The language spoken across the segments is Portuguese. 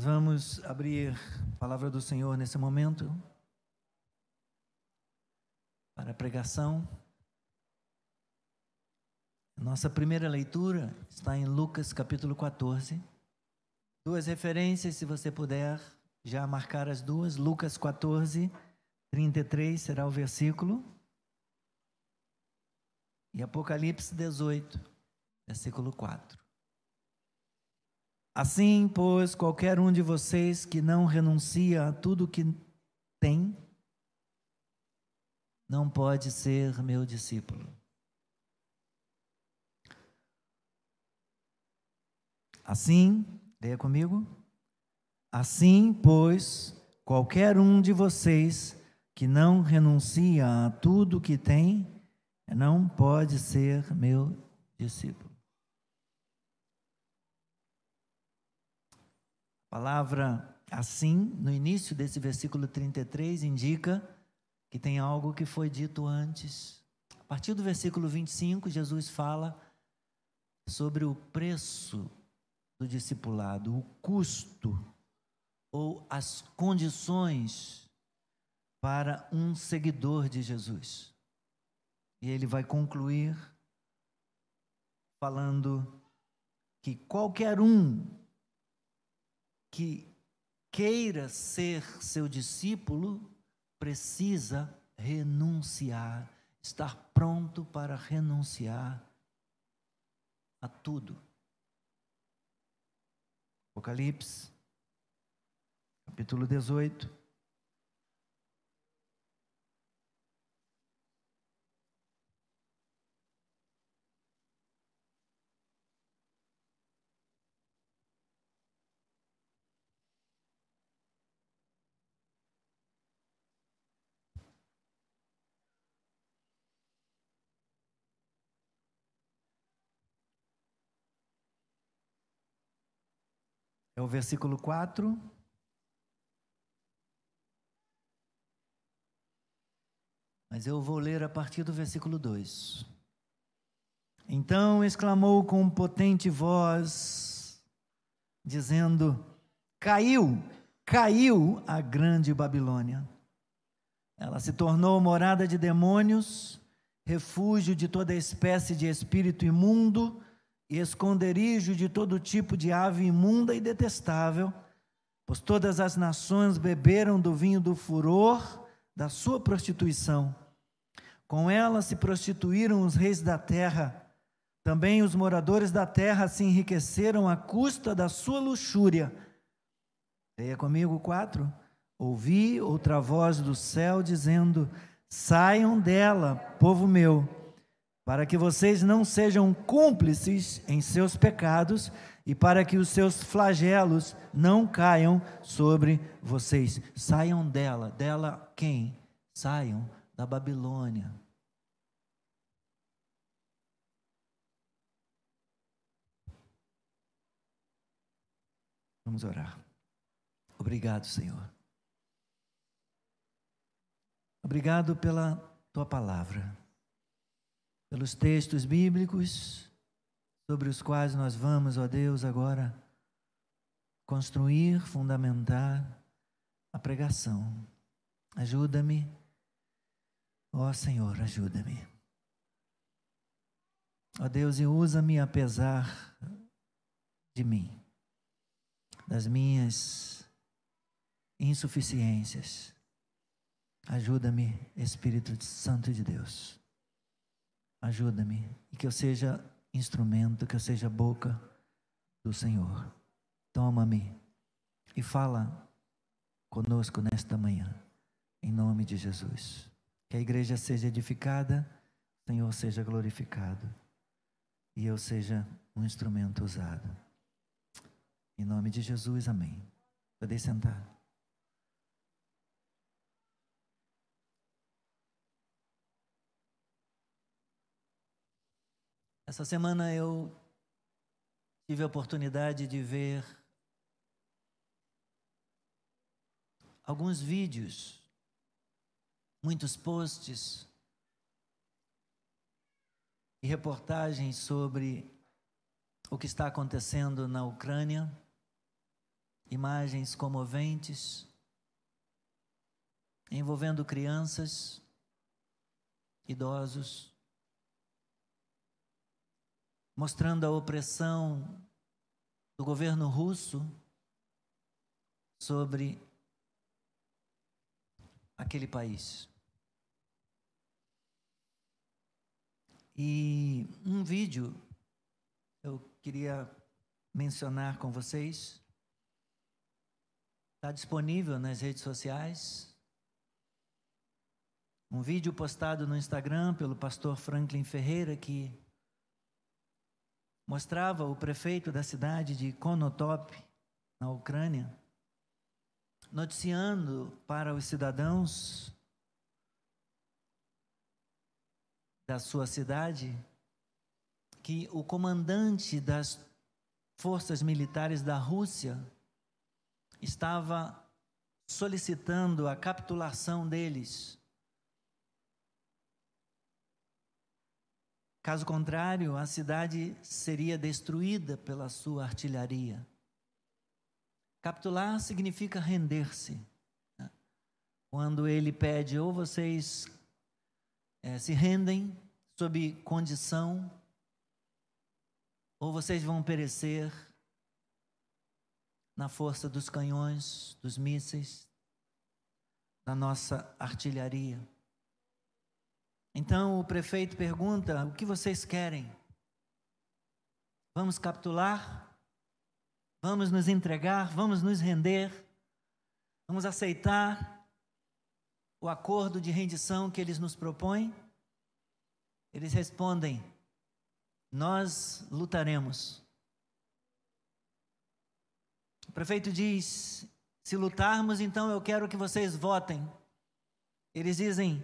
Nós vamos abrir a palavra do Senhor nesse momento para a pregação. Nossa primeira leitura está em Lucas capítulo 14. Duas referências, se você puder já marcar as duas. Lucas 14, 33 será o versículo. E Apocalipse 18, versículo 4. Assim, pois, qualquer um de vocês que não renuncia a tudo que tem, não pode ser meu discípulo. Assim, leia comigo. Assim, pois, qualquer um de vocês que não renuncia a tudo que tem, não pode ser meu discípulo. A palavra assim, no início desse versículo 33, indica que tem algo que foi dito antes. A partir do versículo 25, Jesus fala sobre o preço do discipulado, o custo ou as condições para um seguidor de Jesus. E ele vai concluir falando que qualquer um que queira ser seu discípulo precisa renunciar, estar pronto para renunciar a tudo. Apocalipse, capítulo 18. É o versículo 4. Mas eu vou ler a partir do versículo 2. Então exclamou com potente voz, dizendo: Caiu, caiu a grande Babilônia. Ela se tornou morada de demônios, refúgio de toda espécie de espírito imundo e esconderijo de todo tipo de ave imunda e detestável, pois todas as nações beberam do vinho do furor da sua prostituição. Com ela se prostituíram os reis da terra, também os moradores da terra se enriqueceram à custa da sua luxúria. Leia comigo quatro. Ouvi outra voz do céu dizendo: Saiam dela, povo meu para que vocês não sejam cúmplices em seus pecados e para que os seus flagelos não caiam sobre vocês. Saiam dela. Dela quem? Saiam da Babilônia. Vamos orar. Obrigado, Senhor. Obrigado pela tua palavra pelos textos bíblicos sobre os quais nós vamos, ó Deus, agora construir, fundamentar a pregação. Ajuda-me, ó Senhor, ajuda-me. Ó Deus, e usa-me apesar de mim, das minhas insuficiências. Ajuda-me, Espírito Santo de Deus. Ajuda-me e que eu seja instrumento, que eu seja boca do Senhor. Toma-me e fala conosco nesta manhã, em nome de Jesus. Que a igreja seja edificada, o Senhor seja glorificado e eu seja um instrumento usado. Em nome de Jesus, amém. Podem sentar. Essa semana eu tive a oportunidade de ver alguns vídeos, muitos posts e reportagens sobre o que está acontecendo na Ucrânia imagens comoventes envolvendo crianças, idosos, mostrando a opressão do governo russo sobre aquele país. E um vídeo eu queria mencionar com vocês. Está disponível nas redes sociais. Um vídeo postado no Instagram pelo pastor Franklin Ferreira que mostrava o prefeito da cidade de Konotop, na Ucrânia, noticiando para os cidadãos da sua cidade que o comandante das forças militares da Rússia estava solicitando a capitulação deles. Caso contrário, a cidade seria destruída pela sua artilharia. Capitular significa render-se. Né? Quando ele pede, ou vocês é, se rendem sob condição, ou vocês vão perecer na força dos canhões, dos mísseis, da nossa artilharia. Então o prefeito pergunta: o que vocês querem? Vamos capitular? Vamos nos entregar? Vamos nos render? Vamos aceitar o acordo de rendição que eles nos propõem? Eles respondem: Nós lutaremos. O prefeito diz: Se lutarmos, então eu quero que vocês votem. Eles dizem: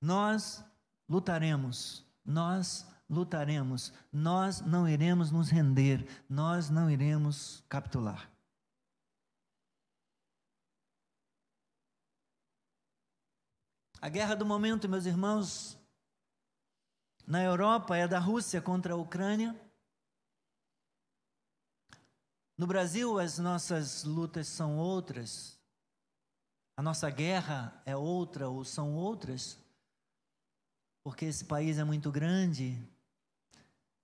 Nós lutaremos, nós lutaremos, nós não iremos nos render, nós não iremos capitular. A guerra do momento, meus irmãos, na Europa é da Rússia contra a Ucrânia. No Brasil, as nossas lutas são outras. A nossa guerra é outra ou são outras porque esse país é muito grande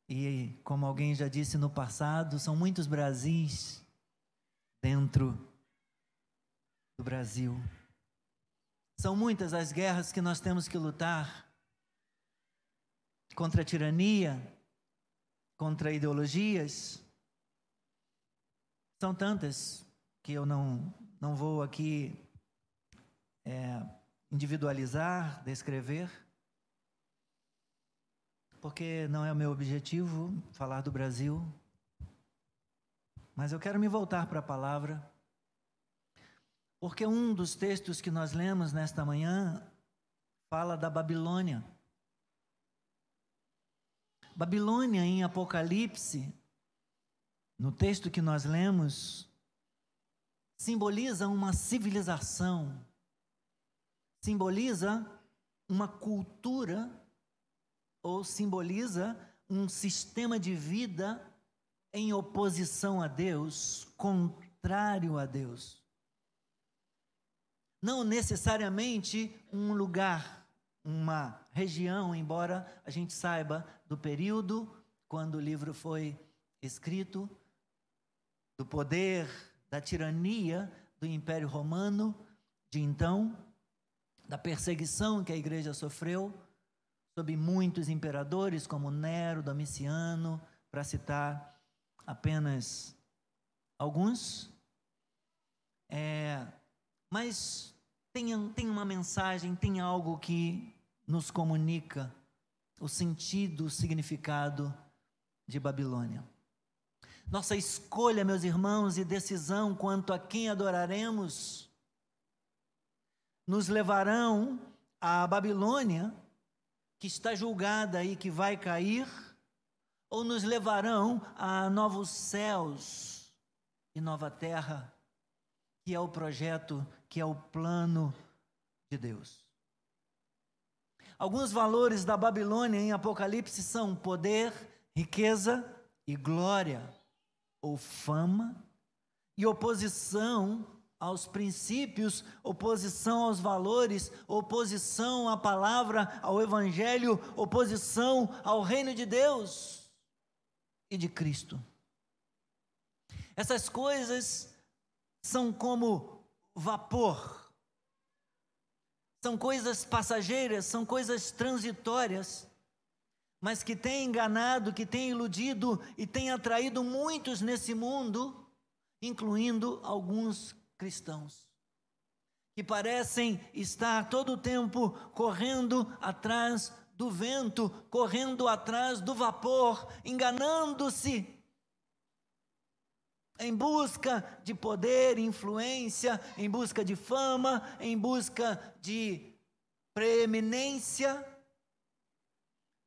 e, como alguém já disse no passado, são muitos Brasis dentro do Brasil. São muitas as guerras que nós temos que lutar contra a tirania, contra ideologias. São tantas que eu não, não vou aqui é, individualizar, descrever porque não é o meu objetivo falar do Brasil, mas eu quero me voltar para a palavra, porque um dos textos que nós lemos nesta manhã fala da Babilônia. Babilônia em Apocalipse, no texto que nós lemos, simboliza uma civilização, simboliza uma cultura ou simboliza um sistema de vida em oposição a Deus, contrário a Deus. Não necessariamente um lugar, uma região, embora a gente saiba do período quando o livro foi escrito, do poder, da tirania do Império Romano de então, da perseguição que a igreja sofreu sob muitos imperadores, como Nero, Domiciano, para citar apenas alguns. É, mas tem, tem uma mensagem, tem algo que nos comunica o sentido, o significado de Babilônia. Nossa escolha, meus irmãos, e decisão quanto a quem adoraremos nos levarão à Babilônia que está julgada e que vai cair, ou nos levarão a novos céus e nova terra, que é o projeto, que é o plano de Deus. Alguns valores da Babilônia em Apocalipse são poder, riqueza e glória, ou fama, e oposição aos princípios, oposição aos valores, oposição à palavra, ao evangelho, oposição ao reino de Deus e de Cristo. Essas coisas são como vapor, são coisas passageiras, são coisas transitórias, mas que têm enganado, que têm iludido e têm atraído muitos nesse mundo, incluindo alguns cristãos, que parecem estar todo o tempo correndo atrás do vento, correndo atrás do vapor, enganando-se em busca de poder, influência, em busca de fama, em busca de preeminência,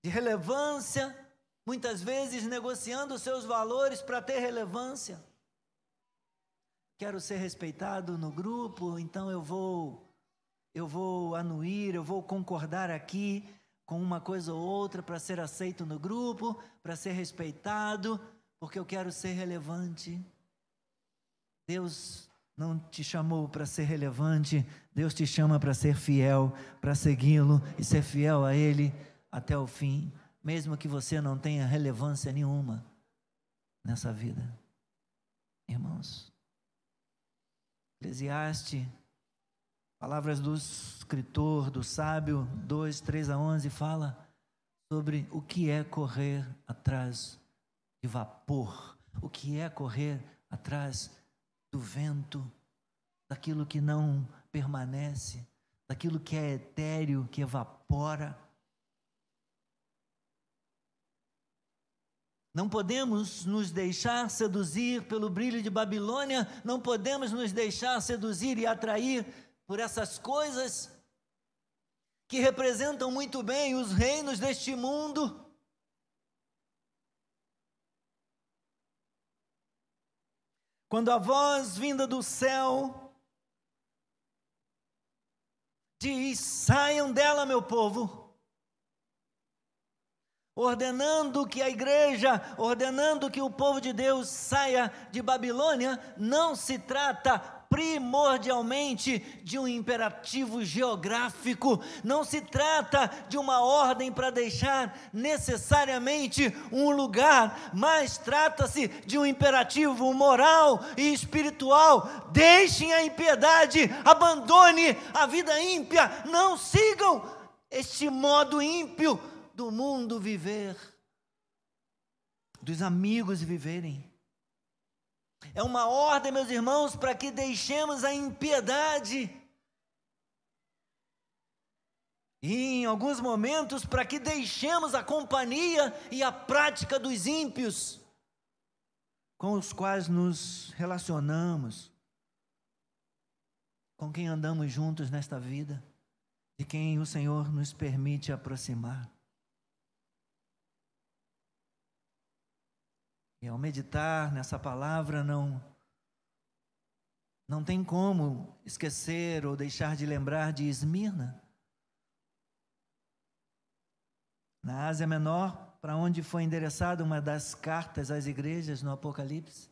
de relevância, muitas vezes negociando seus valores para ter relevância. Quero ser respeitado no grupo, então eu vou eu vou anuir, eu vou concordar aqui com uma coisa ou outra para ser aceito no grupo, para ser respeitado, porque eu quero ser relevante. Deus não te chamou para ser relevante, Deus te chama para ser fiel, para segui-lo e ser fiel a Ele até o fim, mesmo que você não tenha relevância nenhuma nessa vida. Irmãos, Eclesiastes, palavras do escritor, do sábio, 2, 3 a 11, fala sobre o que é correr atrás de vapor, o que é correr atrás do vento, daquilo que não permanece, daquilo que é etéreo, que evapora. Não podemos nos deixar seduzir pelo brilho de Babilônia, não podemos nos deixar seduzir e atrair por essas coisas que representam muito bem os reinos deste mundo. Quando a voz vinda do céu diz: saiam dela, meu povo, ordenando que a igreja, ordenando que o povo de Deus saia de Babilônia, não se trata primordialmente de um imperativo geográfico, não se trata de uma ordem para deixar necessariamente um lugar, mas trata-se de um imperativo moral e espiritual. Deixem a impiedade, abandone a vida ímpia, não sigam este modo ímpio do mundo viver, dos amigos viverem. É uma ordem, meus irmãos, para que deixemos a impiedade. E em alguns momentos, para que deixemos a companhia e a prática dos ímpios, com os quais nos relacionamos, com quem andamos juntos nesta vida, de quem o Senhor nos permite aproximar. E ao meditar nessa palavra, não, não tem como esquecer ou deixar de lembrar de Esmirna. Na Ásia Menor, para onde foi endereçada uma das cartas às igrejas no Apocalipse.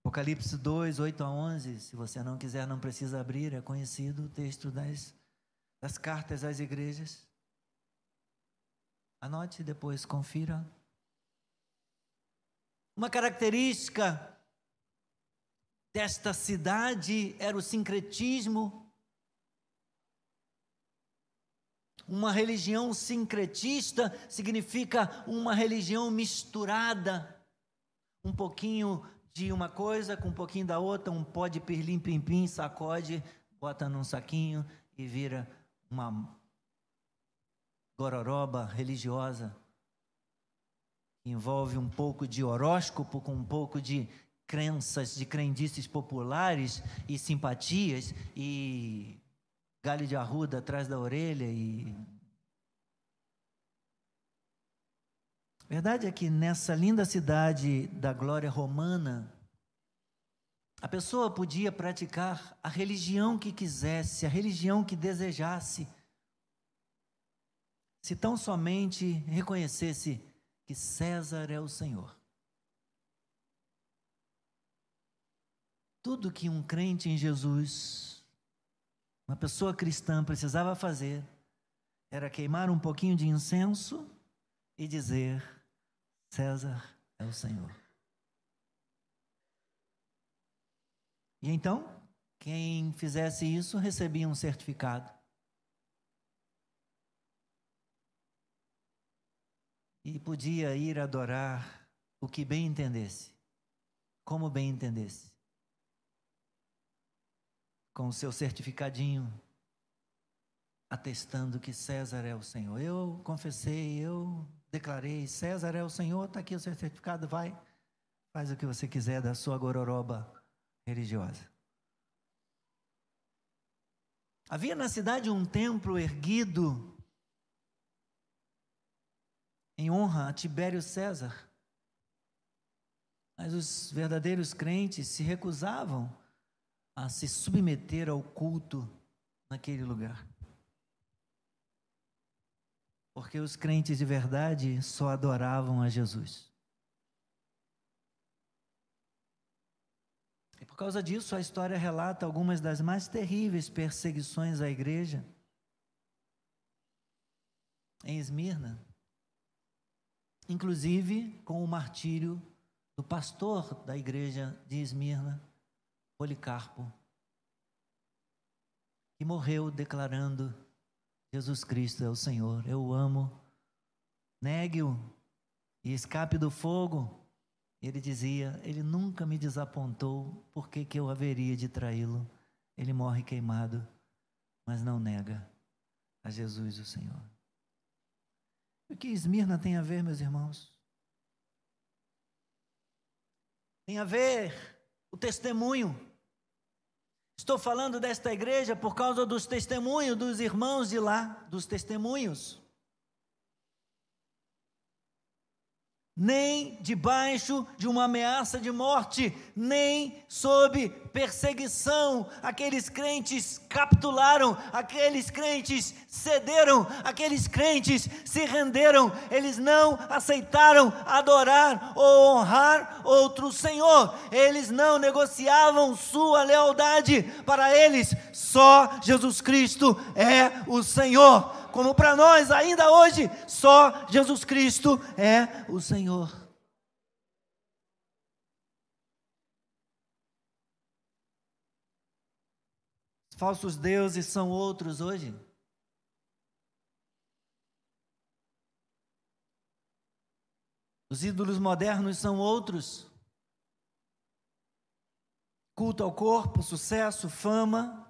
Apocalipse 2, 8 a 11. Se você não quiser, não precisa abrir, é conhecido o texto das, das cartas às igrejas. Anote e depois confira. Uma característica desta cidade era o sincretismo. Uma religião sincretista significa uma religião misturada. Um pouquinho de uma coisa com um pouquinho da outra, um pó de pirlim pim pim, sacode, bota num saquinho e vira uma gororoba religiosa envolve um pouco de horóscopo com um pouco de crenças, de crendices populares e simpatias e galho de arruda atrás da orelha e Verdade é que nessa linda cidade da glória romana, a pessoa podia praticar a religião que quisesse, a religião que desejasse, se tão somente reconhecesse que César é o Senhor. tudo que um crente em Jesus, uma pessoa cristã, precisava fazer era queimar um pouquinho de incenso e dizer: César é o Senhor. E então, quem fizesse isso recebia um certificado. E podia ir adorar o que bem entendesse, como bem entendesse. Com o seu certificadinho, atestando que César é o Senhor. Eu confessei, eu declarei: César é o Senhor, está aqui o seu certificado, vai, faz o que você quiser da sua gororoba religiosa. Havia na cidade um templo erguido em honra a Tibério César. Mas os verdadeiros crentes se recusavam a se submeter ao culto naquele lugar. Porque os crentes de verdade só adoravam a Jesus. E por causa disso, a história relata algumas das mais terríveis perseguições à igreja. Em Esmirna, inclusive com o martírio do pastor da igreja de Esmirna, Policarpo, que morreu declarando Jesus Cristo é o Senhor. Eu o amo. Negue-o e escape do fogo. Ele dizia: Ele nunca me desapontou, por que, que eu haveria de traí-lo? Ele morre queimado, mas não nega a Jesus o Senhor. O que Esmirna tem a ver, meus irmãos? Tem a ver o testemunho Estou falando desta igreja por causa dos testemunhos dos irmãos de lá, dos testemunhos. Nem debaixo de uma ameaça de morte, nem sob perseguição. Aqueles crentes capitularam, aqueles crentes cederam, aqueles crentes se renderam, eles não aceitaram adorar ou honrar outro Senhor, eles não negociavam sua lealdade, para eles só Jesus Cristo é o Senhor como para nós ainda hoje, só Jesus Cristo é o Senhor. Falsos deuses são outros hoje. Os ídolos modernos são outros. Culto ao corpo, sucesso, fama,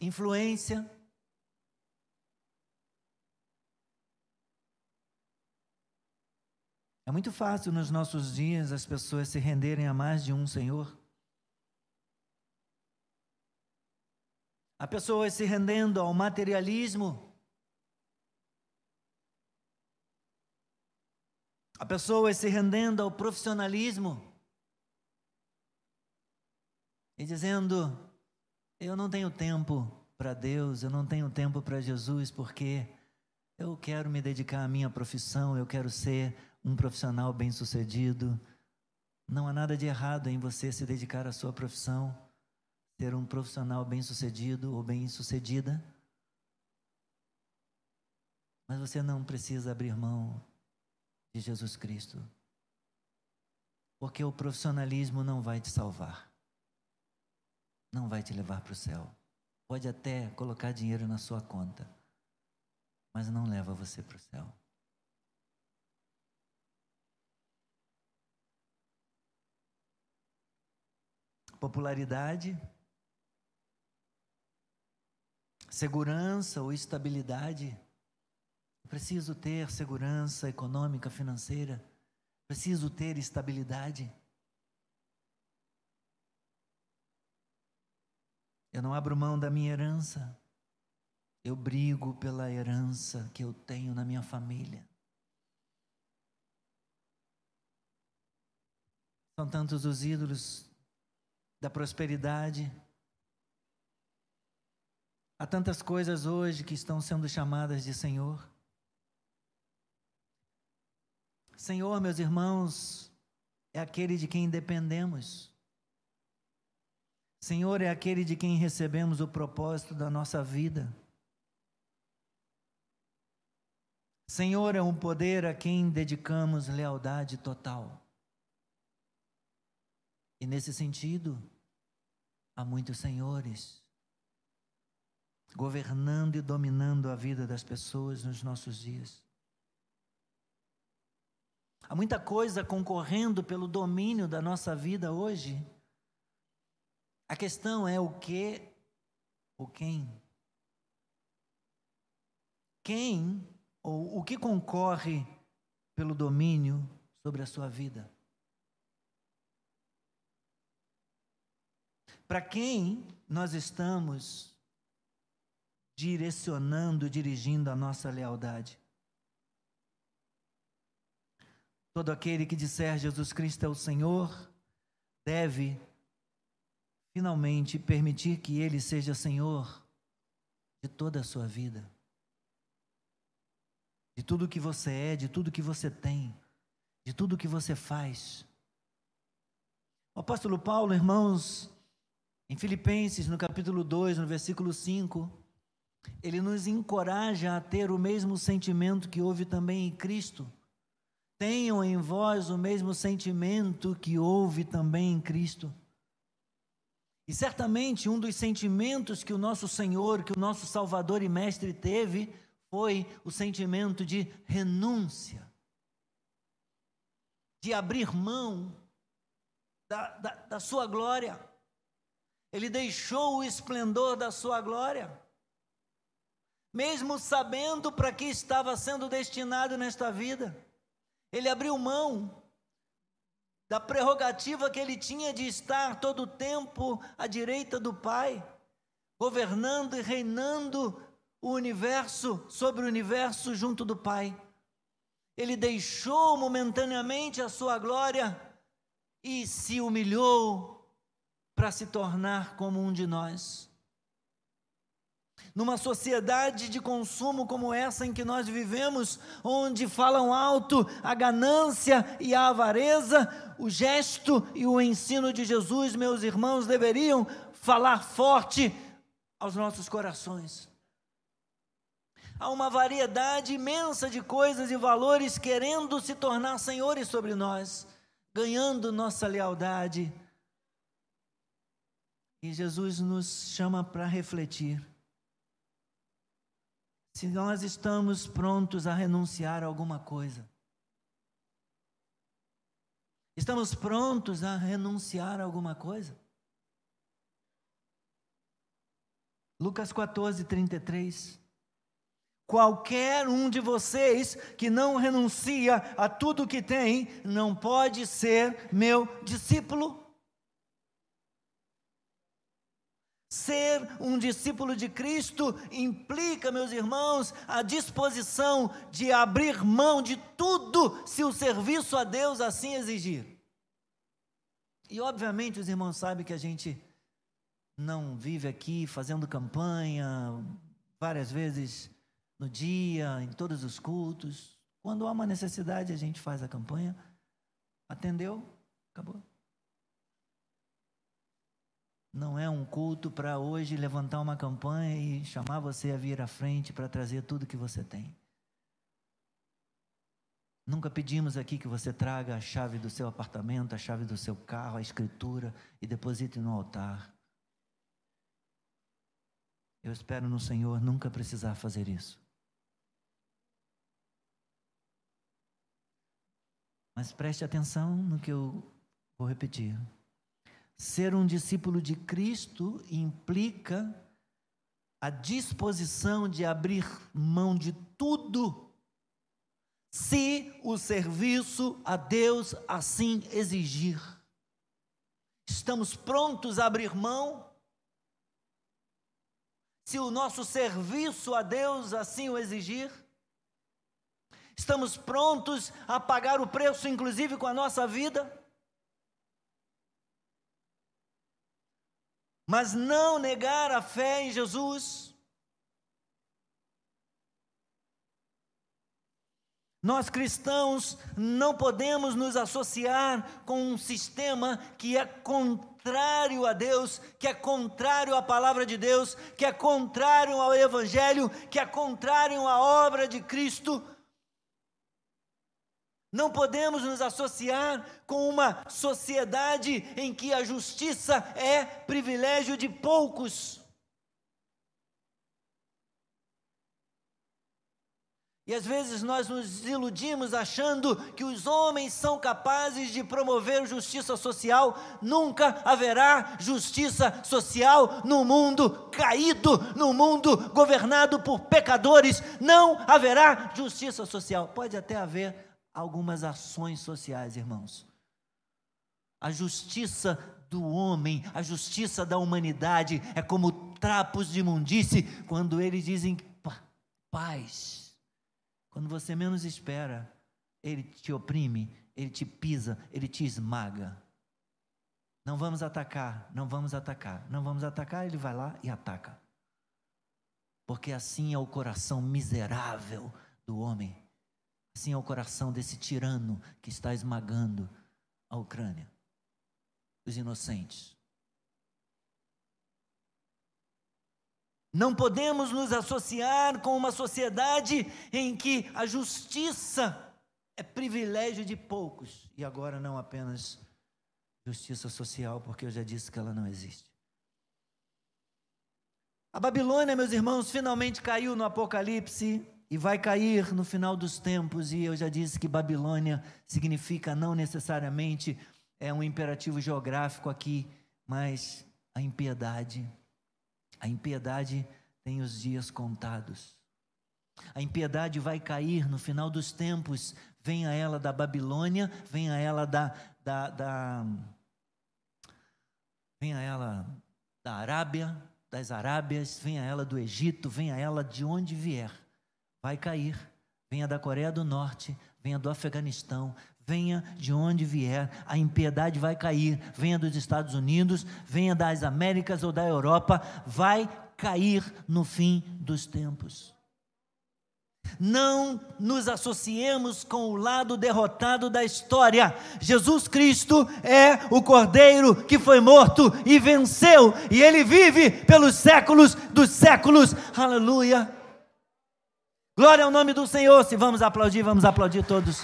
influência. É muito fácil nos nossos dias as pessoas se renderem a mais de um Senhor. Há pessoas se rendendo ao materialismo. Há pessoas se rendendo ao profissionalismo. E dizendo: eu não tenho tempo para Deus, eu não tenho tempo para Jesus, porque eu quero me dedicar à minha profissão, eu quero ser um profissional bem-sucedido. Não há nada de errado em você se dedicar à sua profissão, ser um profissional bem-sucedido ou bem-sucedida. Mas você não precisa abrir mão de Jesus Cristo. Porque o profissionalismo não vai te salvar não vai te levar para o céu. Pode até colocar dinheiro na sua conta, mas não leva você para o céu. Popularidade, segurança ou estabilidade. Preciso ter segurança econômica, financeira. Preciso ter estabilidade. Eu não abro mão da minha herança. Eu brigo pela herança que eu tenho na minha família. São tantos os ídolos da prosperidade. Há tantas coisas hoje que estão sendo chamadas de Senhor. Senhor, meus irmãos, é aquele de quem dependemos. Senhor é aquele de quem recebemos o propósito da nossa vida. Senhor é um poder a quem dedicamos lealdade total. E nesse sentido, há muitos senhores governando e dominando a vida das pessoas nos nossos dias. Há muita coisa concorrendo pelo domínio da nossa vida hoje. A questão é o que ou quem. Quem ou o que concorre pelo domínio sobre a sua vida? Para quem nós estamos direcionando, dirigindo a nossa lealdade? Todo aquele que disser Jesus Cristo é o Senhor deve finalmente permitir que Ele seja Senhor de toda a sua vida, de tudo que você é, de tudo que você tem, de tudo que você faz. O apóstolo Paulo, irmãos, em Filipenses, no capítulo 2, no versículo 5, ele nos encoraja a ter o mesmo sentimento que houve também em Cristo tenham em vós o mesmo sentimento que houve também em Cristo. E certamente um dos sentimentos que o nosso Senhor, que o nosso Salvador e Mestre teve, foi o sentimento de renúncia, de abrir mão da, da, da sua glória. Ele deixou o esplendor da sua glória, mesmo sabendo para que estava sendo destinado nesta vida. Ele abriu mão da prerrogativa que ele tinha de estar todo o tempo à direita do Pai, governando e reinando o universo sobre o universo junto do Pai. Ele deixou momentaneamente a sua glória e se humilhou para se tornar como um de nós. Numa sociedade de consumo como essa em que nós vivemos, onde falam alto a ganância e a avareza, o gesto e o ensino de Jesus, meus irmãos, deveriam falar forte aos nossos corações. Há uma variedade imensa de coisas e valores querendo se tornar senhores sobre nós, ganhando nossa lealdade. E Jesus nos chama para refletir se nós estamos prontos a renunciar a alguma coisa. Estamos prontos a renunciar a alguma coisa? Lucas 14, 33. Qualquer um de vocês que não renuncia a tudo que tem, não pode ser meu discípulo. Ser um discípulo de Cristo implica, meus irmãos, a disposição de abrir mão de tudo se o serviço a Deus assim exigir. E obviamente os irmãos sabem que a gente não vive aqui fazendo campanha várias vezes no dia, em todos os cultos. Quando há uma necessidade, a gente faz a campanha. Atendeu? Acabou. Não é um culto para hoje levantar uma campanha e chamar você a vir à frente para trazer tudo que você tem. Nunca pedimos aqui que você traga a chave do seu apartamento, a chave do seu carro, a escritura e deposite no altar. Eu espero no Senhor nunca precisar fazer isso. Mas preste atenção no que eu vou repetir. Ser um discípulo de Cristo implica a disposição de abrir mão de tudo, se o serviço a Deus assim exigir. Estamos prontos a abrir mão? Se o nosso serviço a Deus assim o exigir? Estamos prontos a pagar o preço, inclusive com a nossa vida? Mas não negar a fé em Jesus. Nós cristãos não podemos nos associar com um sistema que é contrário a Deus, que é contrário à palavra de Deus, que é contrário ao Evangelho, que é contrário à obra de Cristo. Não podemos nos associar com uma sociedade em que a justiça é privilégio de poucos. E às vezes nós nos iludimos achando que os homens são capazes de promover justiça social. Nunca haverá justiça social no mundo caído, no mundo governado por pecadores. Não haverá justiça social. Pode até haver algumas ações sociais, irmãos. A justiça do homem, a justiça da humanidade é como trapos de imundície quando eles dizem paz quando você menos espera, ele te oprime, ele te pisa, ele te esmaga. Não vamos atacar, não vamos atacar, não vamos atacar, ele vai lá e ataca. Porque assim é o coração miserável do homem. Assim é o coração desse tirano que está esmagando a Ucrânia, os inocentes. Não podemos nos associar com uma sociedade em que a justiça é privilégio de poucos e agora não apenas justiça social, porque eu já disse que ela não existe. A Babilônia, meus irmãos, finalmente caiu no Apocalipse e vai cair no final dos tempos, e eu já disse que Babilônia significa não necessariamente é um imperativo geográfico aqui, mas a impiedade a impiedade tem os dias contados. A impiedade vai cair no final dos tempos. Venha ela da Babilônia, venha ela da, da, da venha ela da Arábia, das Arábias, venha ela do Egito, venha ela de onde vier. Vai cair. Venha da Coreia do Norte, venha do Afeganistão, venha de onde vier, a impiedade vai cair, venha dos Estados Unidos, venha das Américas ou da Europa, vai cair no fim dos tempos. Não nos associemos com o lado derrotado da história. Jesus Cristo é o Cordeiro que foi morto e venceu, e ele vive pelos séculos dos séculos. Aleluia. Glória ao nome do Senhor. Se vamos aplaudir, vamos aplaudir todos.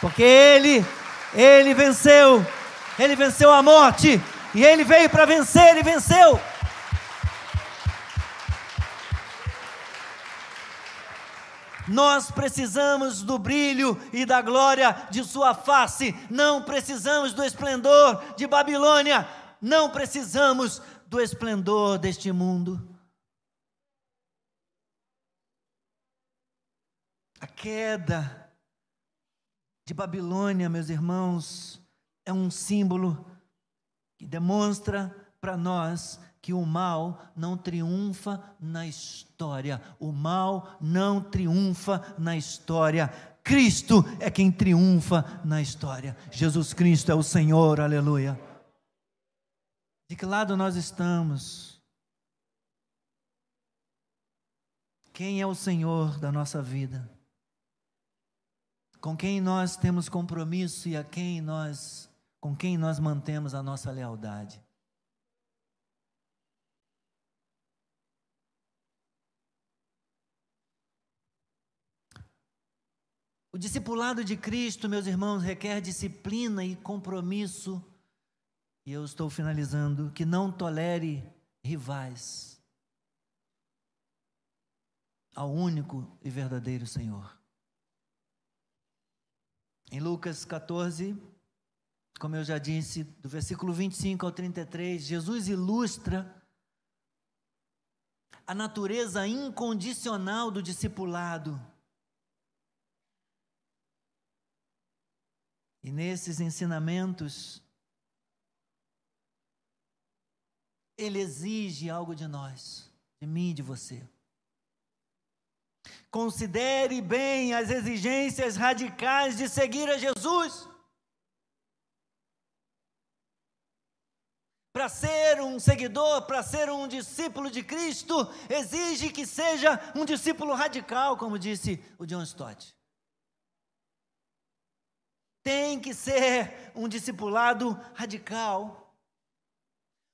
Porque ele, ele venceu, ele venceu a morte, e ele veio para vencer, ele venceu. Nós precisamos do brilho e da glória de Sua face, não precisamos do esplendor de Babilônia, não precisamos do esplendor deste mundo. A queda de Babilônia, meus irmãos, é um símbolo que demonstra para nós que o mal não triunfa na história. O mal não triunfa na história. Cristo é quem triunfa na história. Jesus Cristo é o Senhor, aleluia. De que lado nós estamos? Quem é o Senhor da nossa vida? Com quem nós temos compromisso e a quem nós, com quem nós mantemos a nossa lealdade. O discipulado de Cristo, meus irmãos, requer disciplina e compromisso. E eu estou finalizando que não tolere rivais ao único e verdadeiro Senhor. Em Lucas 14, como eu já disse, do versículo 25 ao 33, Jesus ilustra a natureza incondicional do discipulado. E nesses ensinamentos, ele exige algo de nós, de mim e de você. Considere bem as exigências radicais de seguir a Jesus. Para ser um seguidor, para ser um discípulo de Cristo, exige que seja um discípulo radical, como disse o John Stott. tem que ser um discipulado radical.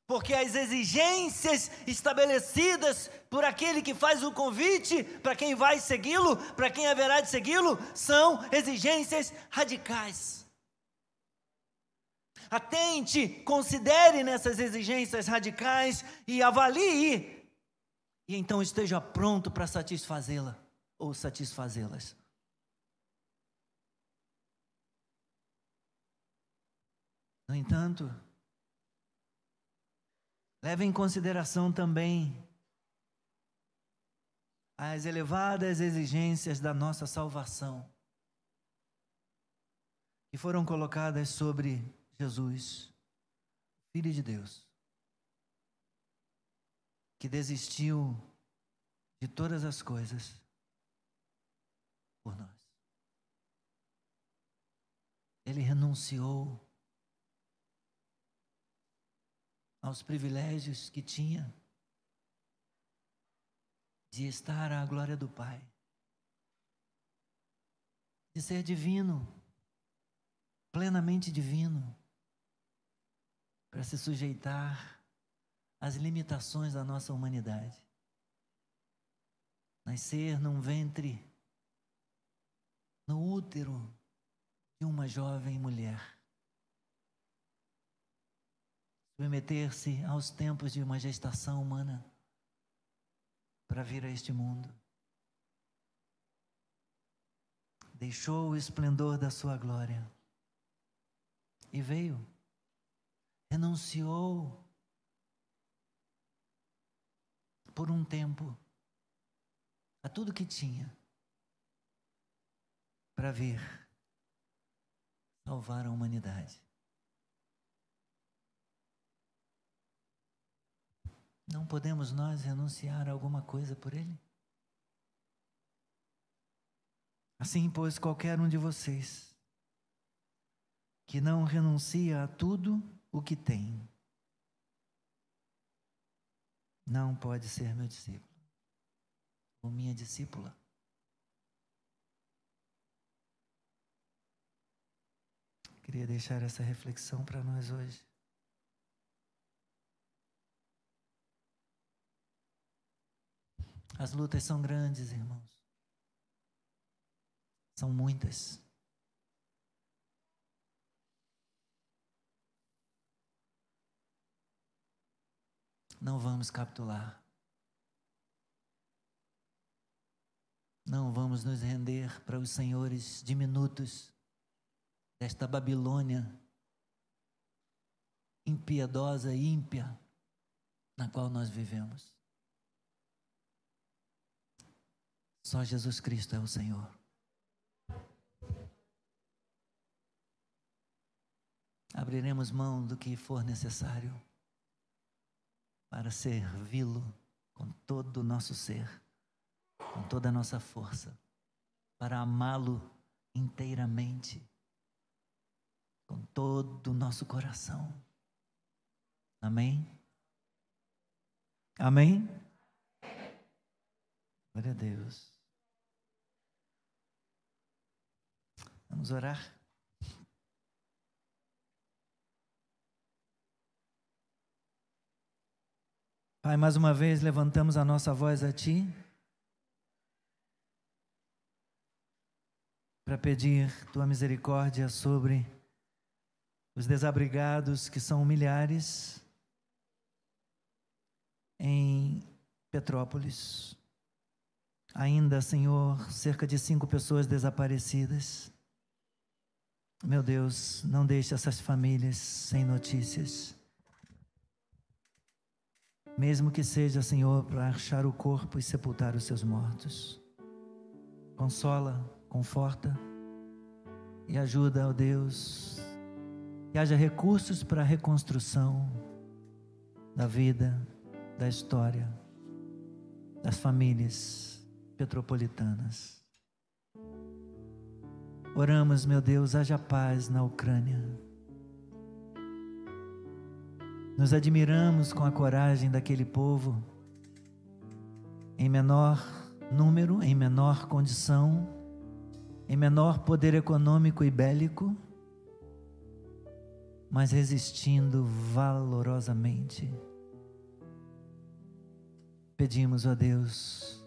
Porque as exigências estabelecidas por aquele que faz o convite para quem vai segui-lo, para quem haverá de segui-lo, são exigências radicais. Atente, considere nessas exigências radicais e avalie, e então esteja pronto para satisfazê-la ou satisfazê-las. No entanto, leve em consideração também as elevadas exigências da nossa salvação, que foram colocadas sobre Jesus, Filho de Deus, que desistiu de todas as coisas por nós. Ele renunciou aos privilégios que tinha de estar à glória do Pai, de ser divino, plenamente divino, para se sujeitar às limitações da nossa humanidade. Nascer num ventre, no útero de uma jovem mulher submeter-se aos tempos de uma gestação humana para vir a este mundo. Deixou o esplendor da sua glória e veio, renunciou por um tempo a tudo que tinha para vir salvar a humanidade. Não podemos nós renunciar a alguma coisa por Ele? Assim, pois, qualquer um de vocês que não renuncia a tudo o que tem, não pode ser meu discípulo ou minha discípula. Queria deixar essa reflexão para nós hoje. As lutas são grandes, irmãos. São muitas. Não vamos capitular. Não vamos nos render para os senhores diminutos desta Babilônia impiedosa e ímpia na qual nós vivemos. Só Jesus Cristo é o Senhor. Abriremos mão do que for necessário para servi-lo com todo o nosso ser, com toda a nossa força, para amá-lo inteiramente, com todo o nosso coração. Amém? Amém? Glória a Deus. Vamos orar? Pai, mais uma vez levantamos a nossa voz a Ti para pedir Tua misericórdia sobre os desabrigados, que são milhares, em Petrópolis. Ainda, Senhor, cerca de cinco pessoas desaparecidas. Meu Deus, não deixe essas famílias sem notícias. Mesmo que seja, Senhor, para achar o corpo e sepultar os seus mortos. Consola, conforta e ajuda, ó Deus, que haja recursos para a reconstrução da vida, da história, das famílias petropolitanas. Oramos, meu Deus, haja paz na Ucrânia. Nos admiramos com a coragem daquele povo, em menor número, em menor condição, em menor poder econômico e bélico, mas resistindo valorosamente. Pedimos a Deus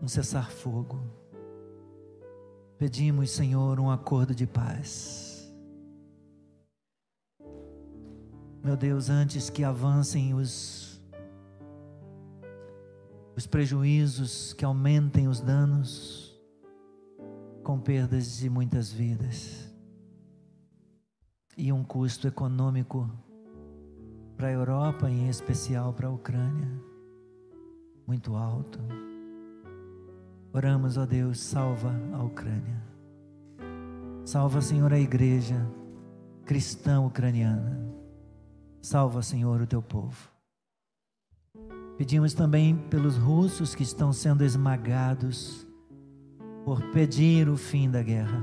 um cessar-fogo. Pedimos, Senhor, um acordo de paz. Meu Deus, antes que avancem os, os prejuízos, que aumentem os danos, com perdas de muitas vidas e um custo econômico para a Europa, em especial para a Ucrânia muito alto. Oramos, ó Deus, salva a Ucrânia. Salva, Senhor, a igreja cristã ucraniana. Salva, Senhor, o teu povo. Pedimos também pelos russos que estão sendo esmagados por pedir o fim da guerra,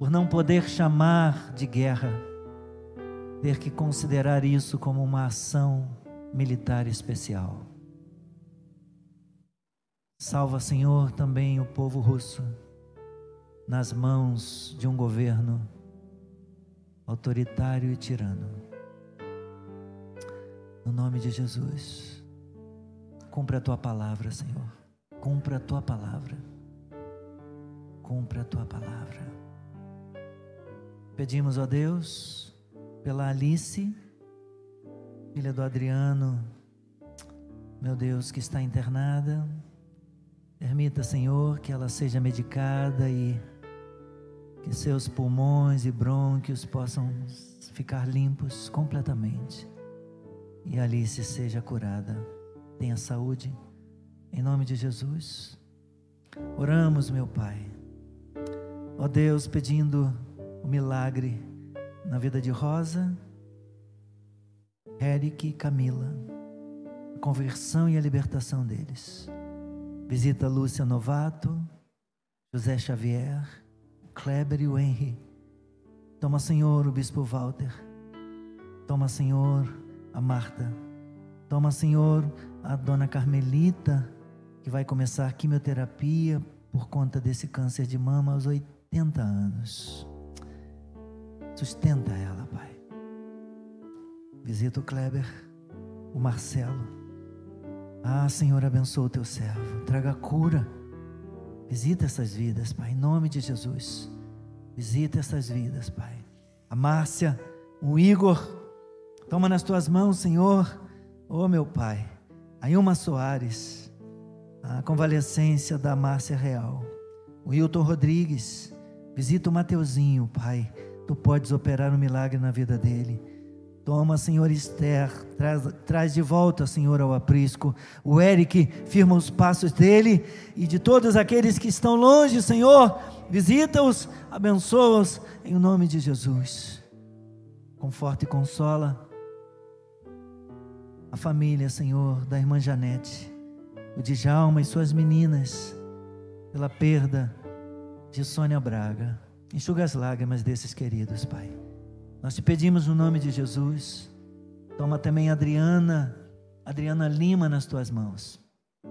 por não poder chamar de guerra, ter que considerar isso como uma ação militar especial. Salva, Senhor, também o povo russo nas mãos de um governo autoritário e tirano. No nome de Jesus, cumpra a tua palavra, Senhor. Cumpra a tua palavra. Cumpra a tua palavra. Pedimos a Deus pela Alice, filha do Adriano, meu Deus, que está internada Permita, Senhor, que ela seja medicada e que seus pulmões e brônquios possam ficar limpos completamente. E Alice seja curada. Tenha saúde. Em nome de Jesus. Oramos, meu Pai. Ó Deus, pedindo o milagre na vida de Rosa, Eric e Camila. A conversão e a libertação deles. Visita Lúcia Novato, José Xavier, Kleber e o Henry. Toma, Senhor, o Bispo Walter. Toma, Senhor, a Marta. Toma, Senhor, a Dona Carmelita, que vai começar a quimioterapia por conta desse câncer de mama aos 80 anos. Sustenta ela, Pai. Visita o Kleber, o Marcelo. Ah, Senhor, abençoa o teu servo. Traga cura. Visita essas vidas, Pai, em nome de Jesus. Visita essas vidas, Pai. A Márcia, o Igor, toma nas tuas mãos, Senhor. Oh, meu Pai. A Ilma Soares, a convalescência da Márcia Real. O Hilton Rodrigues, visita o Mateuzinho, Pai. Tu podes operar um milagre na vida dele. Toma, Senhor Esther, traz, traz de volta, Senhor, ao aprisco. O Eric firma os passos dele e de todos aqueles que estão longe, Senhor, visita-os, abençoa-os em nome de Jesus. Conforta e consola a família, Senhor, da irmã Janete, o Djalma e suas meninas, pela perda de Sônia Braga. Enxuga as lágrimas desses queridos, Pai. Nós te pedimos no nome de Jesus. Toma também Adriana, Adriana Lima nas tuas mãos.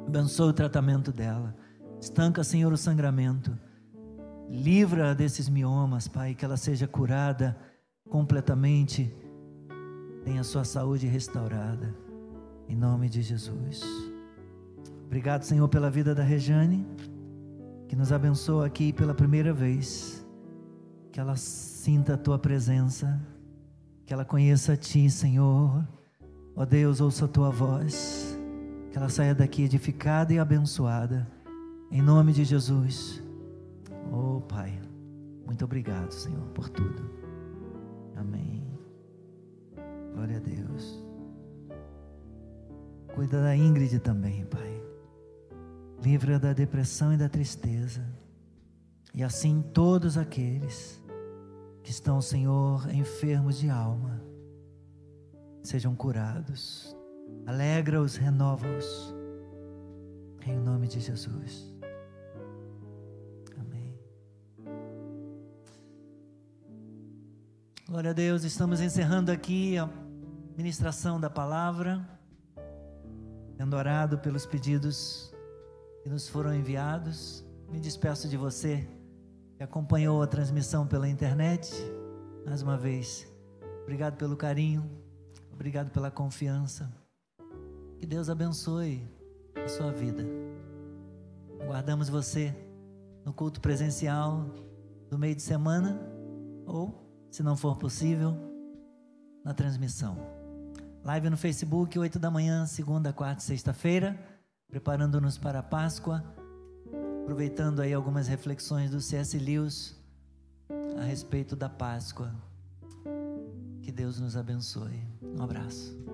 Abençoa o tratamento dela. Estanca, Senhor, o sangramento. Livra desses miomas, Pai, que ela seja curada completamente. Tenha sua saúde restaurada. Em nome de Jesus. Obrigado, Senhor, pela vida da Rejane, que nos abençoa aqui pela primeira vez. Que ela sinta a tua presença, que ela conheça a ti, Senhor. Ó Deus, ouça a tua voz, que ela saia daqui edificada e abençoada, em nome de Jesus. Oh Pai, muito obrigado, Senhor, por tudo. Amém. Glória a Deus. Cuida da Ingrid também, Pai. Livra da depressão e da tristeza. E assim todos aqueles que estão, Senhor, enfermos de alma, sejam curados. Alegra-os, renova-os. Em nome de Jesus. Amém. Glória a Deus, estamos encerrando aqui a ministração da palavra, sendo orado pelos pedidos que nos foram enviados. Me despeço de você que acompanhou a transmissão pela internet, mais uma vez, Obrigado pelo carinho. Obrigado pela confiança. Que Deus abençoe a sua vida. Aguardamos você no culto presencial do meio de semana ou, se não for possível, na transmissão. Live no Facebook, 8 da manhã, segunda, quarta e sexta-feira, preparando-nos para a Páscoa, aproveitando aí algumas reflexões do C.S. Lewis a respeito da Páscoa. Que Deus nos abençoe. Um abraço.